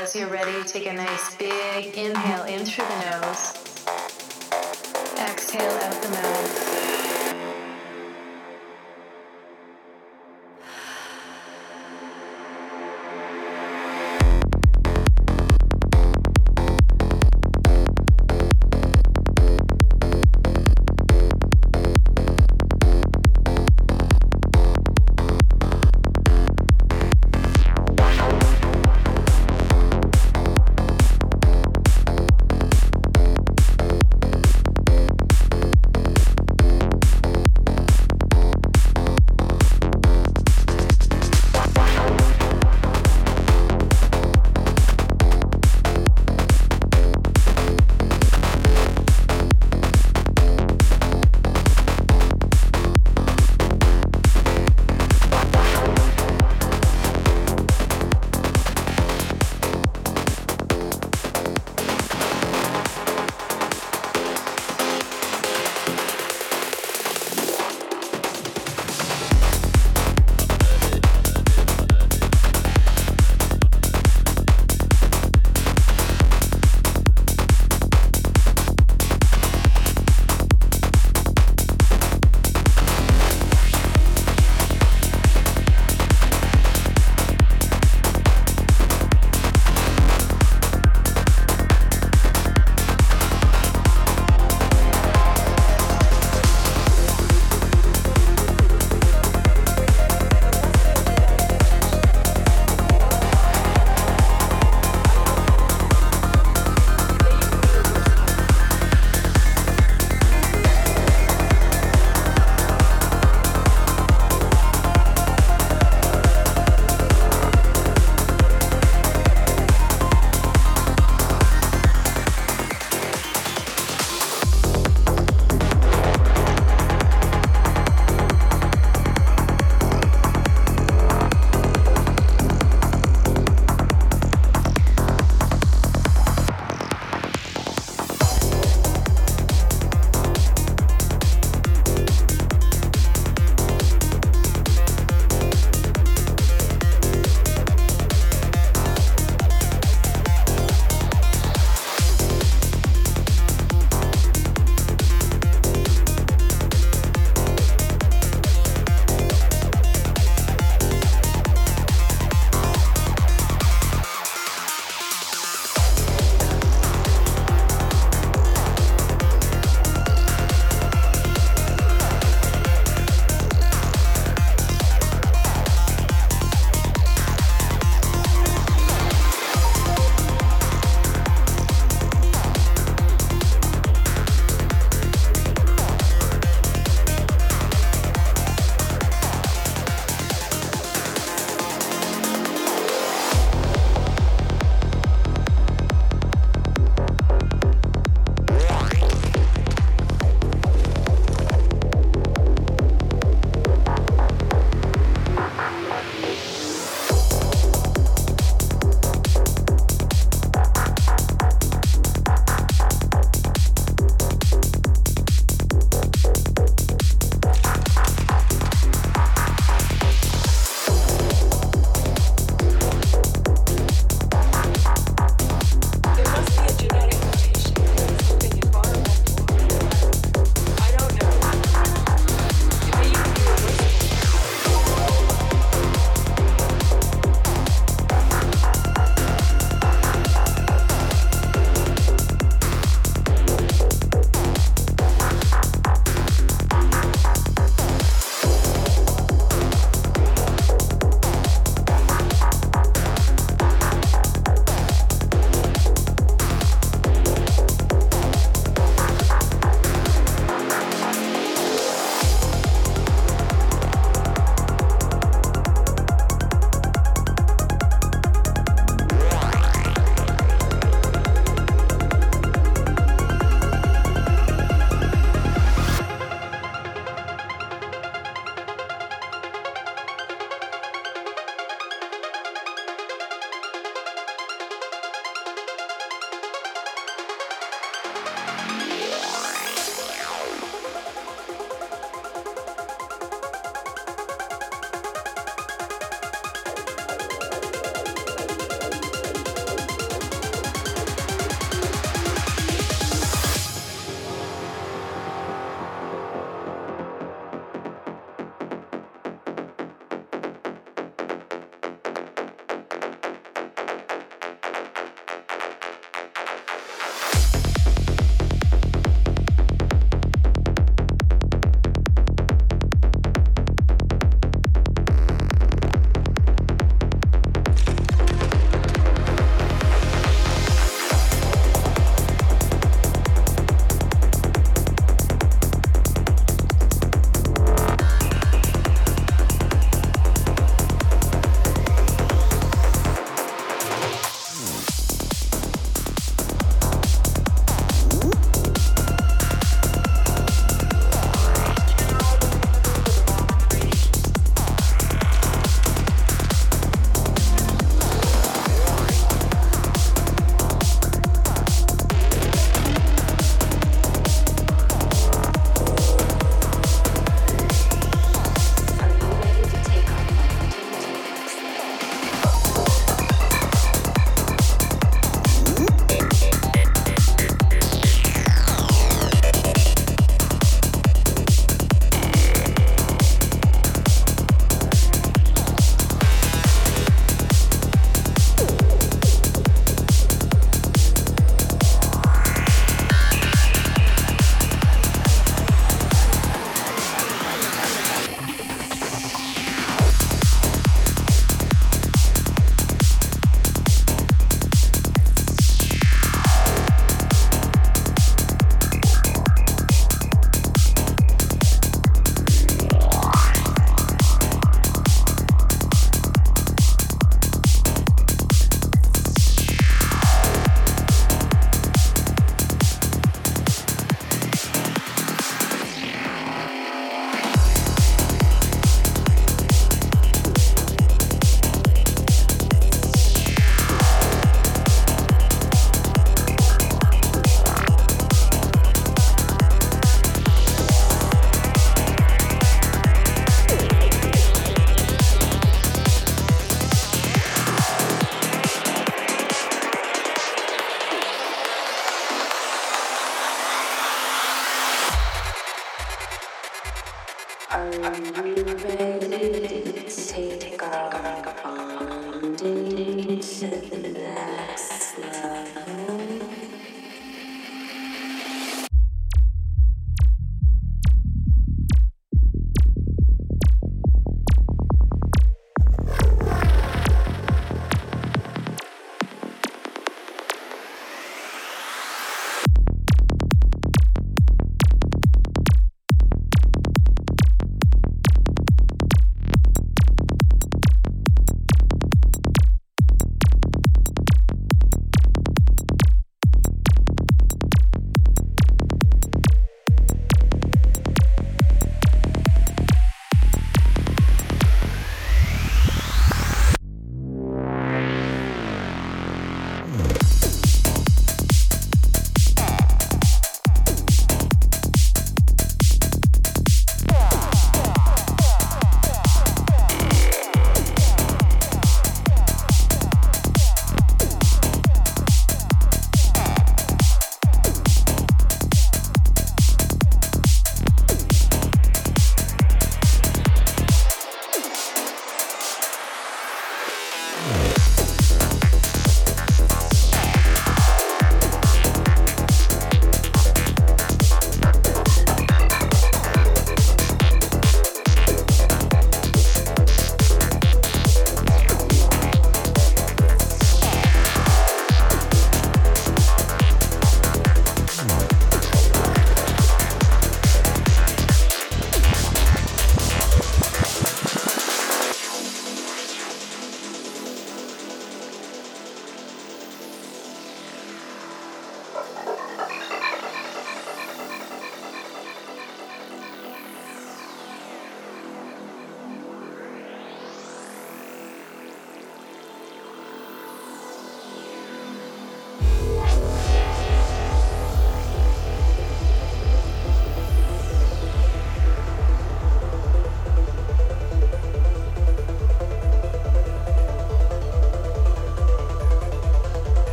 As you're ready, take a nice big inhale in through the nose. Exhale out the mouth.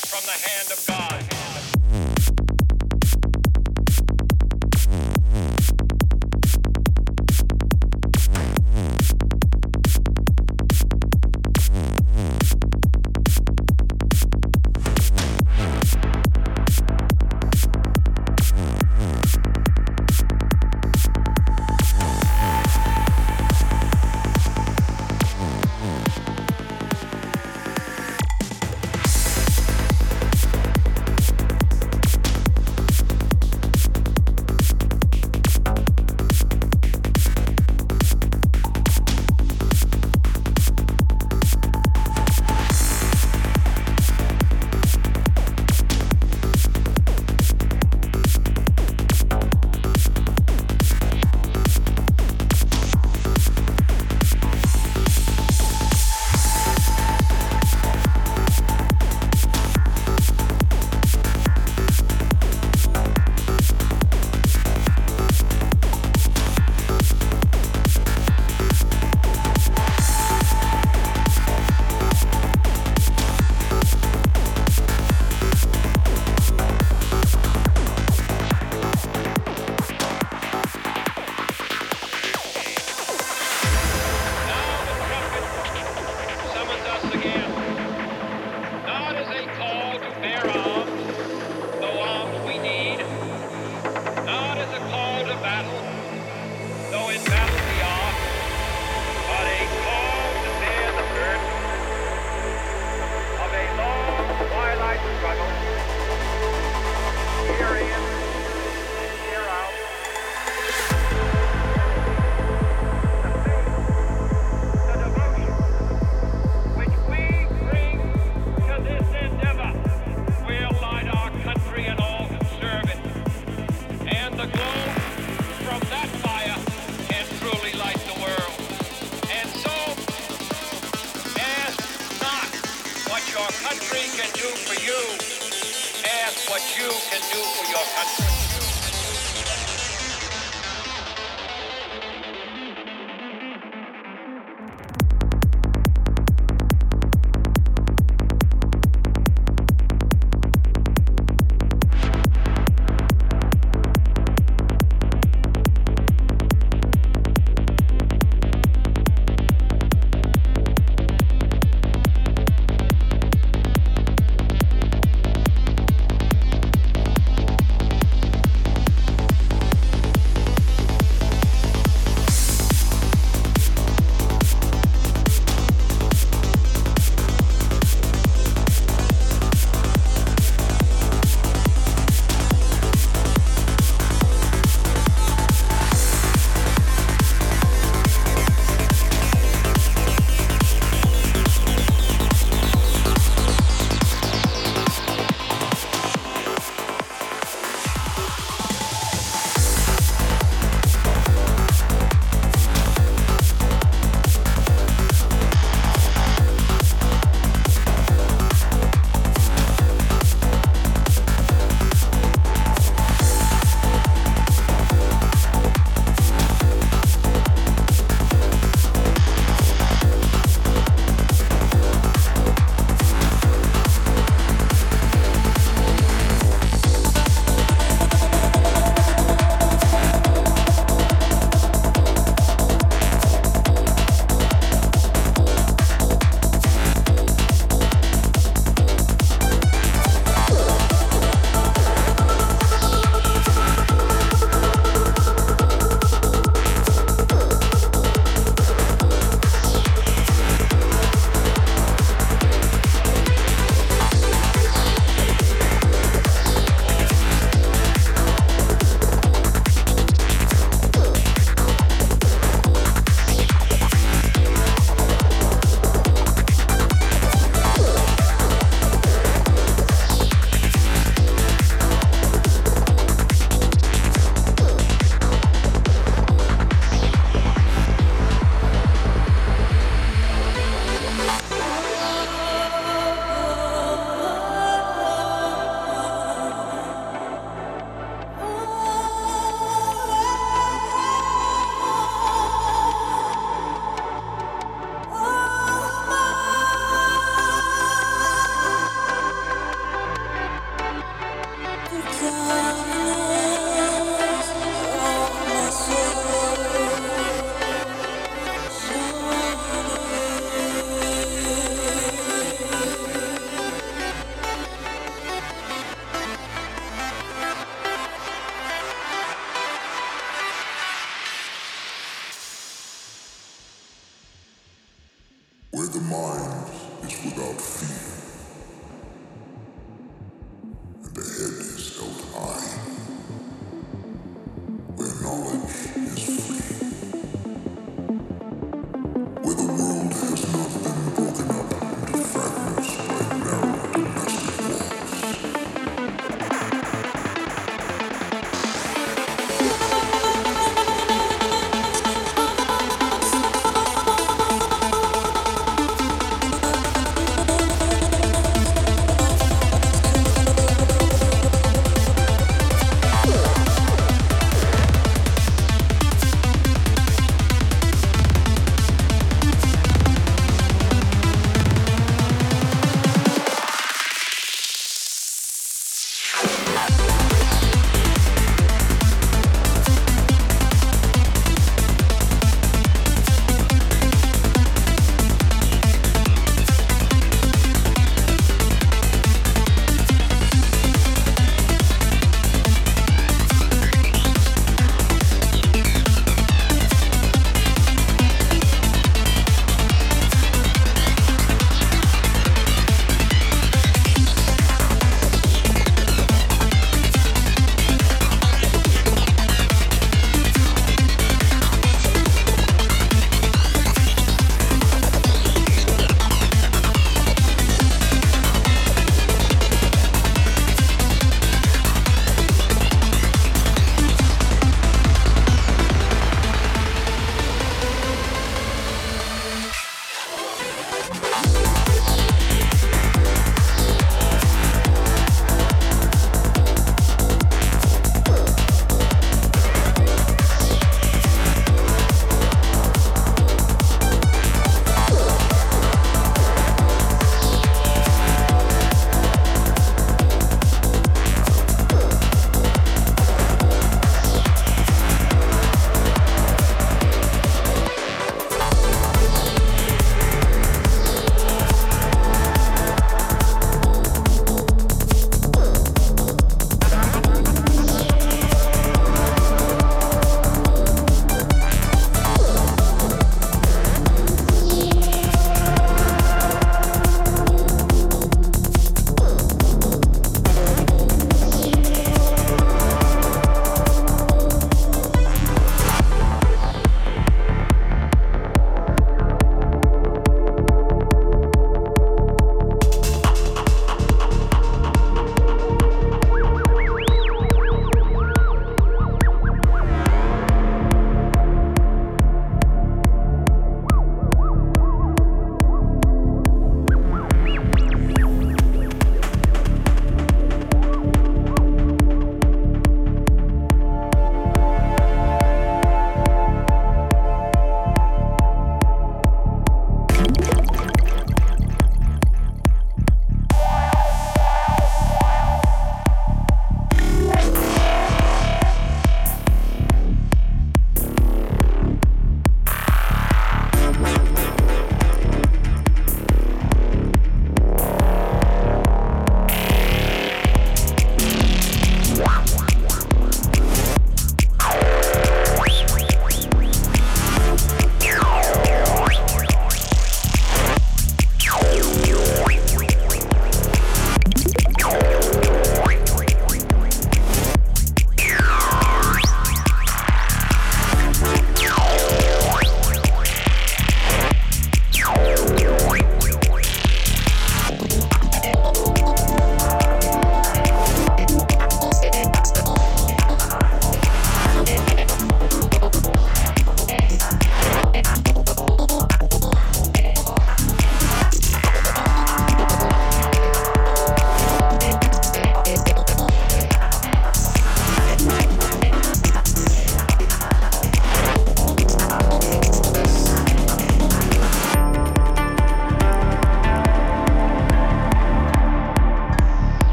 From the hand of